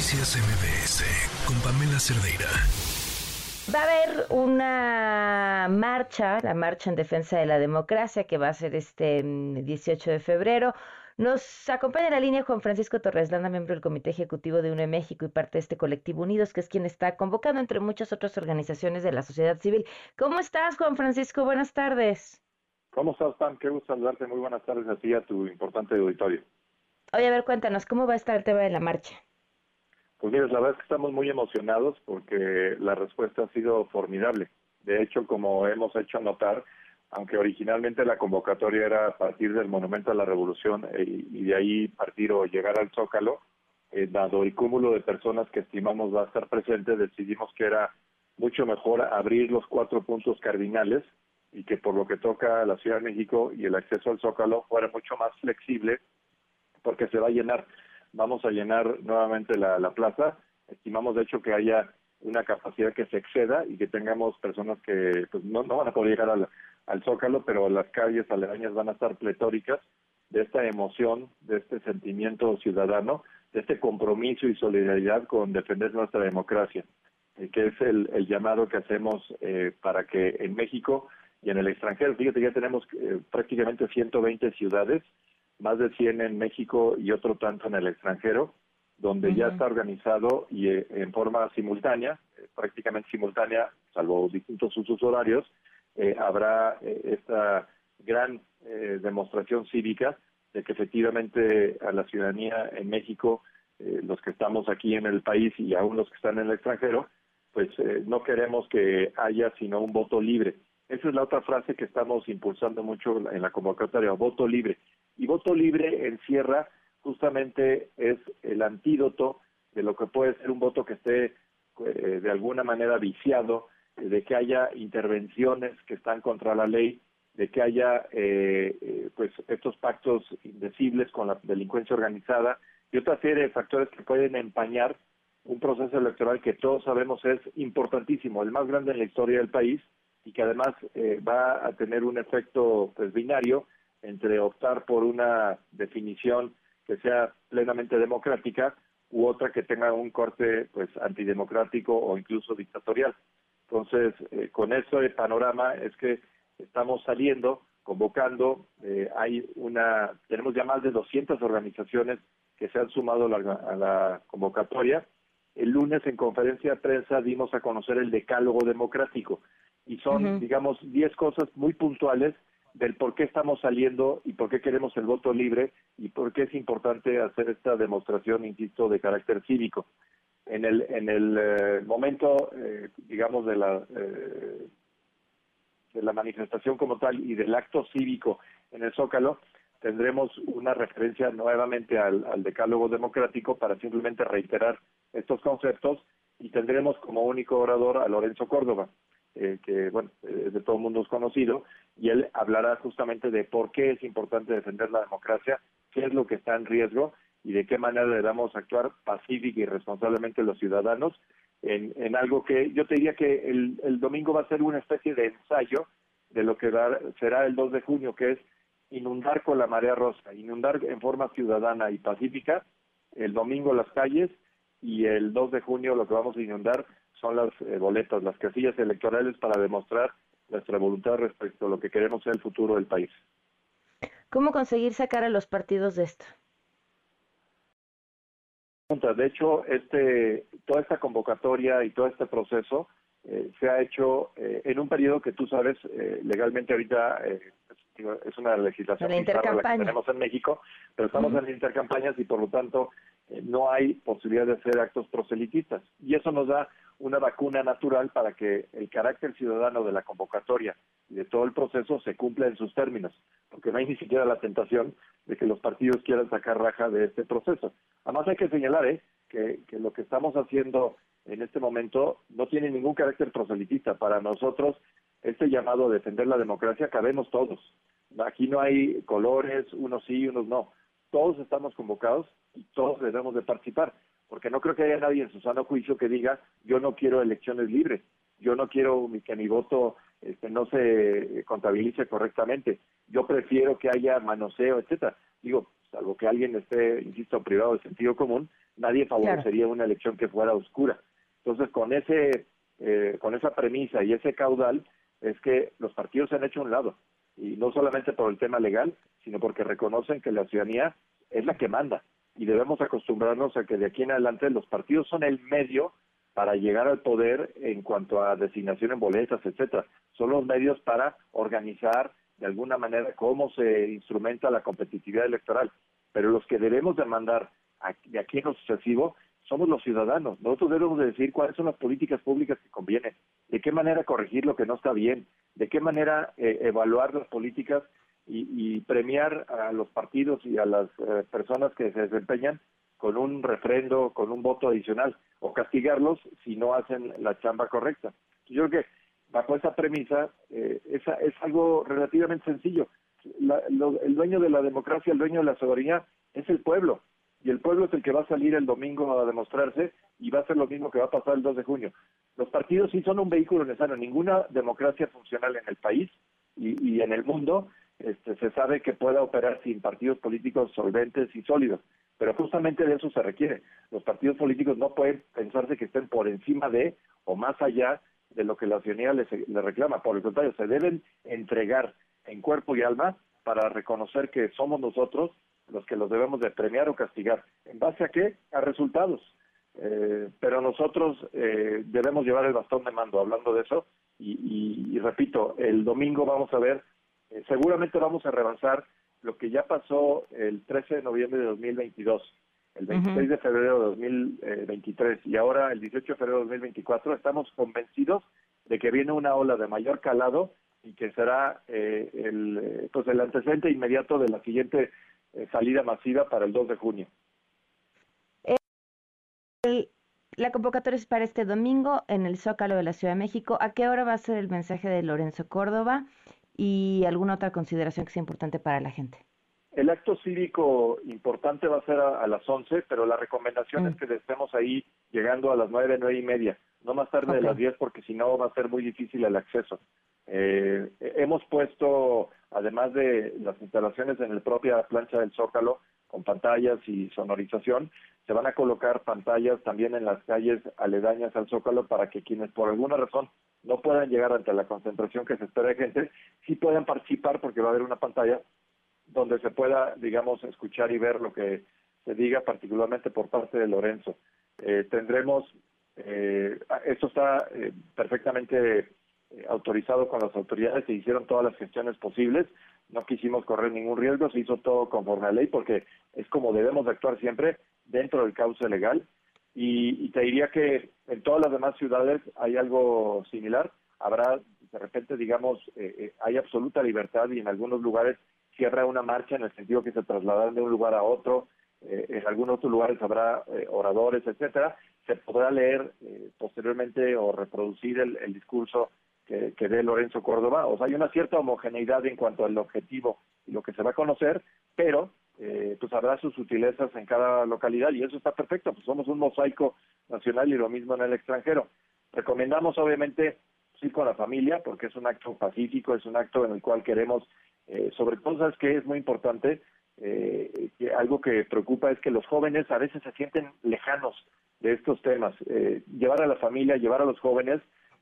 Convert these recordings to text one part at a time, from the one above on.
Noticias MBS con Pamela Cerdeira. Va a haber una marcha, la marcha en defensa de la democracia, que va a ser este 18 mm, de febrero. Nos acompaña en la línea Juan Francisco Torres Landa, miembro del Comité Ejecutivo de UNE México y parte de este colectivo Unidos, que es quien está convocando entre muchas otras organizaciones de la sociedad civil. ¿Cómo estás, Juan Francisco? Buenas tardes. ¿Cómo estás, Pam? Qué gusto saludarte. Muy buenas tardes a ti a tu importante auditorio. Oye, a ver, cuéntanos, ¿cómo va a estar el tema de la marcha? Pues mira, la verdad es que estamos muy emocionados porque la respuesta ha sido formidable. De hecho, como hemos hecho notar, aunque originalmente la convocatoria era partir del Monumento a la Revolución eh, y de ahí partir o llegar al Zócalo, eh, dado el cúmulo de personas que estimamos va a estar presente, decidimos que era mucho mejor abrir los cuatro puntos cardinales y que por lo que toca a la Ciudad de México y el acceso al Zócalo fuera mucho más flexible porque se va a llenar. Vamos a llenar nuevamente la, plaza. Estimamos, de hecho, que haya una capacidad que se exceda y que tengamos personas que pues, no, van a poder llegar al, al Zócalo, pero las calles aledañas van a estar pletóricas de esta emoción, de este sentimiento ciudadano, de este compromiso y solidaridad con defender nuestra democracia, eh, que es el, llamado que hacemos eh, para que en México y en el extranjero, fíjate, ya tenemos eh, prácticamente 120 ciudades más de 100 en México y otro tanto en el extranjero, donde ya está organizado y eh, en forma simultánea, eh, prácticamente simultánea, salvo distintos usos horarios, eh, habrá esta gran demostración cívica de que efectivamente a la ciudadanía en México, los que estamos aquí en el país y aún los que están en el extranjero, pues no queremos que haya sino un voto libre. Esa es la otra frase que estamos impulsando mucho en la convocatoria, voto libre. Y voto libre encierra justamente es el antídoto de lo que puede ser un voto que esté eh, de alguna manera viciado, de que haya intervenciones que están contra la ley, de que haya eh, eh, pues estos pactos indecibles con la delincuencia organizada y otra serie de factores que pueden empañar un proceso electoral que todos sabemos es importantísimo, el más grande en la historia del país y que además va a tener un efecto pues, binario entre optar por una definición que sea plenamente democrática u otra que tenga un corte pues antidemocrático o incluso dictatorial. Entonces, eh, con ese panorama es que estamos saliendo, convocando, eh, hay una, tenemos ya más de 200 organizaciones que se han sumado a la, a la convocatoria. El lunes en conferencia de prensa dimos a conocer el decálogo democrático y son, digamos, 10 cosas muy puntuales del por qué estamos saliendo y por qué queremos el voto libre y por qué es importante hacer esta demostración, insisto, de carácter cívico. En el, en el eh, momento, eh, digamos, de la, eh, de la manifestación como tal y del acto cívico en el Zócalo, tendremos una referencia nuevamente al, al decálogo democrático para simplemente reiterar estos conceptos y tendremos como único orador a Lorenzo Córdoba. Eh, que bueno, eh, de todo el mundo es conocido, y él hablará justamente de por qué es importante defender la democracia, qué es lo que está en riesgo y de qué manera debemos actuar pacífica y responsablemente los ciudadanos en, en algo que yo te diría que el, el domingo va a ser una especie de ensayo de lo que será el 2 de junio, que es inundar con la marea rosa, inundar en forma ciudadana y pacífica el domingo las calles y el 2 de junio lo que vamos a inundar son las eh, boletas, las casillas electorales para demostrar nuestra voluntad respecto a lo que queremos ser el futuro del país. ¿Cómo conseguir sacar a los partidos de esto? De hecho, este, toda esta convocatoria y todo este proceso eh, se ha hecho eh, en un periodo que tú sabes, legalmente ahorita es una legislación la que tenemos en México, pero estamos en intercampañas y por lo tanto no hay posibilidad de hacer actos proselitistas. Y eso nos da una vacuna natural para que el carácter ciudadano de la convocatoria y de todo el proceso se cumpla en sus términos, porque no hay ni siquiera la tentación de que los partidos quieran sacar raja de este proceso. Además hay que señalar ¿eh? que, que lo que estamos haciendo en este momento no tiene ningún carácter proselitista. Para nosotros, este llamado a defender la democracia cabemos todos. Aquí no hay colores, unos sí, unos no. Todos estamos convocados y todos debemos de participar porque no creo que haya nadie en su sano juicio que diga yo no quiero elecciones libres, yo no quiero que mi voto este, no se contabilice correctamente, yo prefiero que haya manoseo, etcétera. Digo, salvo que alguien esté, insisto, privado de sentido común, nadie favorecería una elección que fuera oscura. Entonces, con ese eh, con esa premisa y ese caudal es que los partidos se han hecho a un lado y no solamente por el tema legal, sino porque reconocen que la ciudadanía es la que manda y debemos acostumbrarnos a que de aquí en adelante los partidos son el medio para llegar al poder en cuanto a designación en boletas, etcétera. Son los medios para organizar de alguna manera cómo se instrumenta la competitividad electoral. Pero los que debemos demandar de aquí en lo sucesivo somos los ciudadanos. Nosotros debemos decir cuáles son las políticas públicas que convienen, de qué manera corregir lo que no está bien, de qué manera eh, evaluar las políticas y, premiar a los partidos y a las eh, personas que se desempeñan con un refrendo, con un voto adicional, o castigarlos si no hacen la chamba correcta. Yo creo que bajo esa premisa eh, esa, es algo relativamente sencillo. el dueño de la democracia, el dueño de la soberanía es el pueblo y el pueblo es el que va a salir el domingo a demostrarse y va a ser lo mismo que va a pasar el 2 de junio. Los partidos sí son un vehículo necesario. Ninguna democracia funcional en el país y, en el mundo este, se sabe que pueda operar sin partidos políticos solventes y sólidos. Pero justamente de eso se requiere. Los partidos políticos no pueden pensarse que estén por encima de o más allá de lo que la ciudadanía les, les reclama. Por el contrario, se deben entregar en cuerpo y alma para reconocer que somos nosotros los que los debemos de premiar o castigar. ¿En base a qué? A resultados. Eh, pero nosotros eh, debemos llevar el bastón de mando hablando de eso y, repito, el domingo vamos a ver, eh, seguramente vamos a rebasar lo que ya pasó el 13 de noviembre de 2022, el 26 de febrero de 2023 y ahora el 18 de febrero de 2024, estamos convencidos de que viene una ola de mayor calado y que será el, pues el antecedente inmediato de la siguiente eh, salida masiva para el 2 de junio. la convocatoria es para este domingo en el Zócalo de la Ciudad de México. ¿A qué hora va a ser el mensaje de Lorenzo Córdoba y alguna otra consideración que sea importante para la gente? El acto cívico importante va a ser a, las 11, pero la recomendación es mm. que estemos ahí llegando a las 9, 9 y media, no más tarde de las 10 porque si no va a ser muy difícil el acceso. Eh, hemos puesto, además de las instalaciones en la propia plancha del Zócalo, con pantallas y sonorización, se van a colocar pantallas también en las calles aledañas al Zócalo para que quienes por alguna razón no puedan llegar ante la concentración que se espera de gente, sí puedan participar porque va a haber una pantalla donde se pueda, digamos, escuchar y ver lo que se diga, particularmente por parte de Lorenzo. Eh, tendremos, eh, esto está eh, perfectamente eh, autorizado con las autoridades, se hicieron todas las gestiones posibles, no quisimos correr ningún riesgo, se hizo todo conforme a ley porque es como debemos de actuar siempre dentro del cauce legal. Y, te diría que en todas las demás ciudades hay algo similar, habrá de repente digamos eh, eh, hay absoluta libertad y en algunos lugares cierra una marcha en el sentido que se trasladan de un lugar a otro, en algunos otros lugares habrá oradores, etcétera, se podrá leer posteriormente o reproducir el discurso que, dé Lorenzo Córdoba. O sea, hay una cierta homogeneidad en cuanto al objetivo y lo que se va a conocer, pero eh, pues habrá sus sutilezas en cada localidad y eso está perfecto, pues somos un mosaico nacional y lo mismo en el extranjero. Recomendamos obviamente pues, ir con la familia porque es un acto pacífico, es un acto en el cual queremos, eh, sobre todo, ¿sabes que es muy importante? Eh, que algo que preocupa es que los jóvenes a veces se sienten lejanos de estos temas. Eh, llevar a la familia, llevar a los jóvenes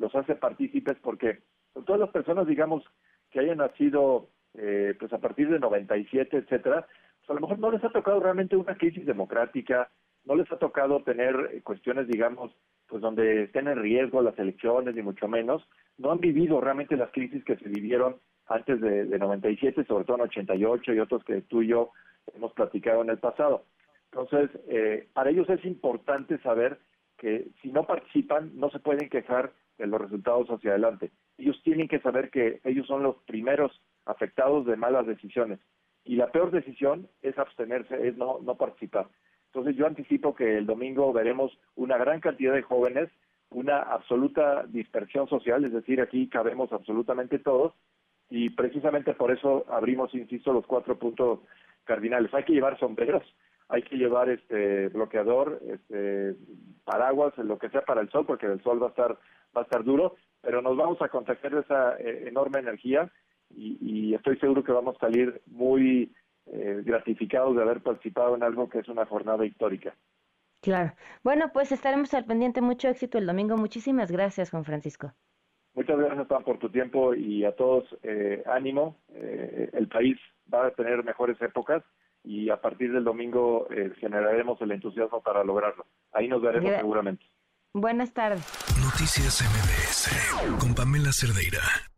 los hace partícipes porque todas las personas, digamos, que hayan nacido eh, pues a partir de 97, etcétera, pues a lo mejor no les ha tocado realmente una crisis democrática, no les ha tocado tener eh, cuestiones, digamos, pues donde estén en riesgo las elecciones, ni mucho menos, no han vivido realmente las crisis que se vivieron antes de, de 97, sobre todo en 88 y otros que tú y yo hemos platicado en el pasado. Entonces, eh, para ellos es importante saber que si no participan, no se pueden quejar los resultados hacia adelante. Ellos tienen que saber que ellos son los primeros afectados de malas decisiones. Y la peor decisión es abstenerse, es no, no participar. Entonces yo anticipo que el domingo veremos una gran cantidad de jóvenes, una absoluta dispersión social, es decir, aquí cabemos absolutamente todos, y precisamente por eso abrimos, insisto, los cuatro puntos cardinales. Hay que llevar sombreros, hay que llevar este bloqueador, este paraguas, lo que sea para el sol, porque el sol va a estar va a estar duro, pero nos vamos a contagiar de esa eh, enorme energía y, estoy seguro que vamos a salir muy eh, gratificados de haber participado en algo que es una jornada histórica. Claro. Bueno, pues estaremos al pendiente. Mucho éxito el domingo. Muchísimas gracias, Juan Francisco. Muchas gracias, Pam, por tu tiempo y a todos eh, ánimo. Eh, el país va a tener mejores épocas y a partir del domingo eh, generaremos el entusiasmo para lograrlo. Ahí nos veremos seguramente. Buenas tardes. Noticias MBS con Pamela Cerdeira.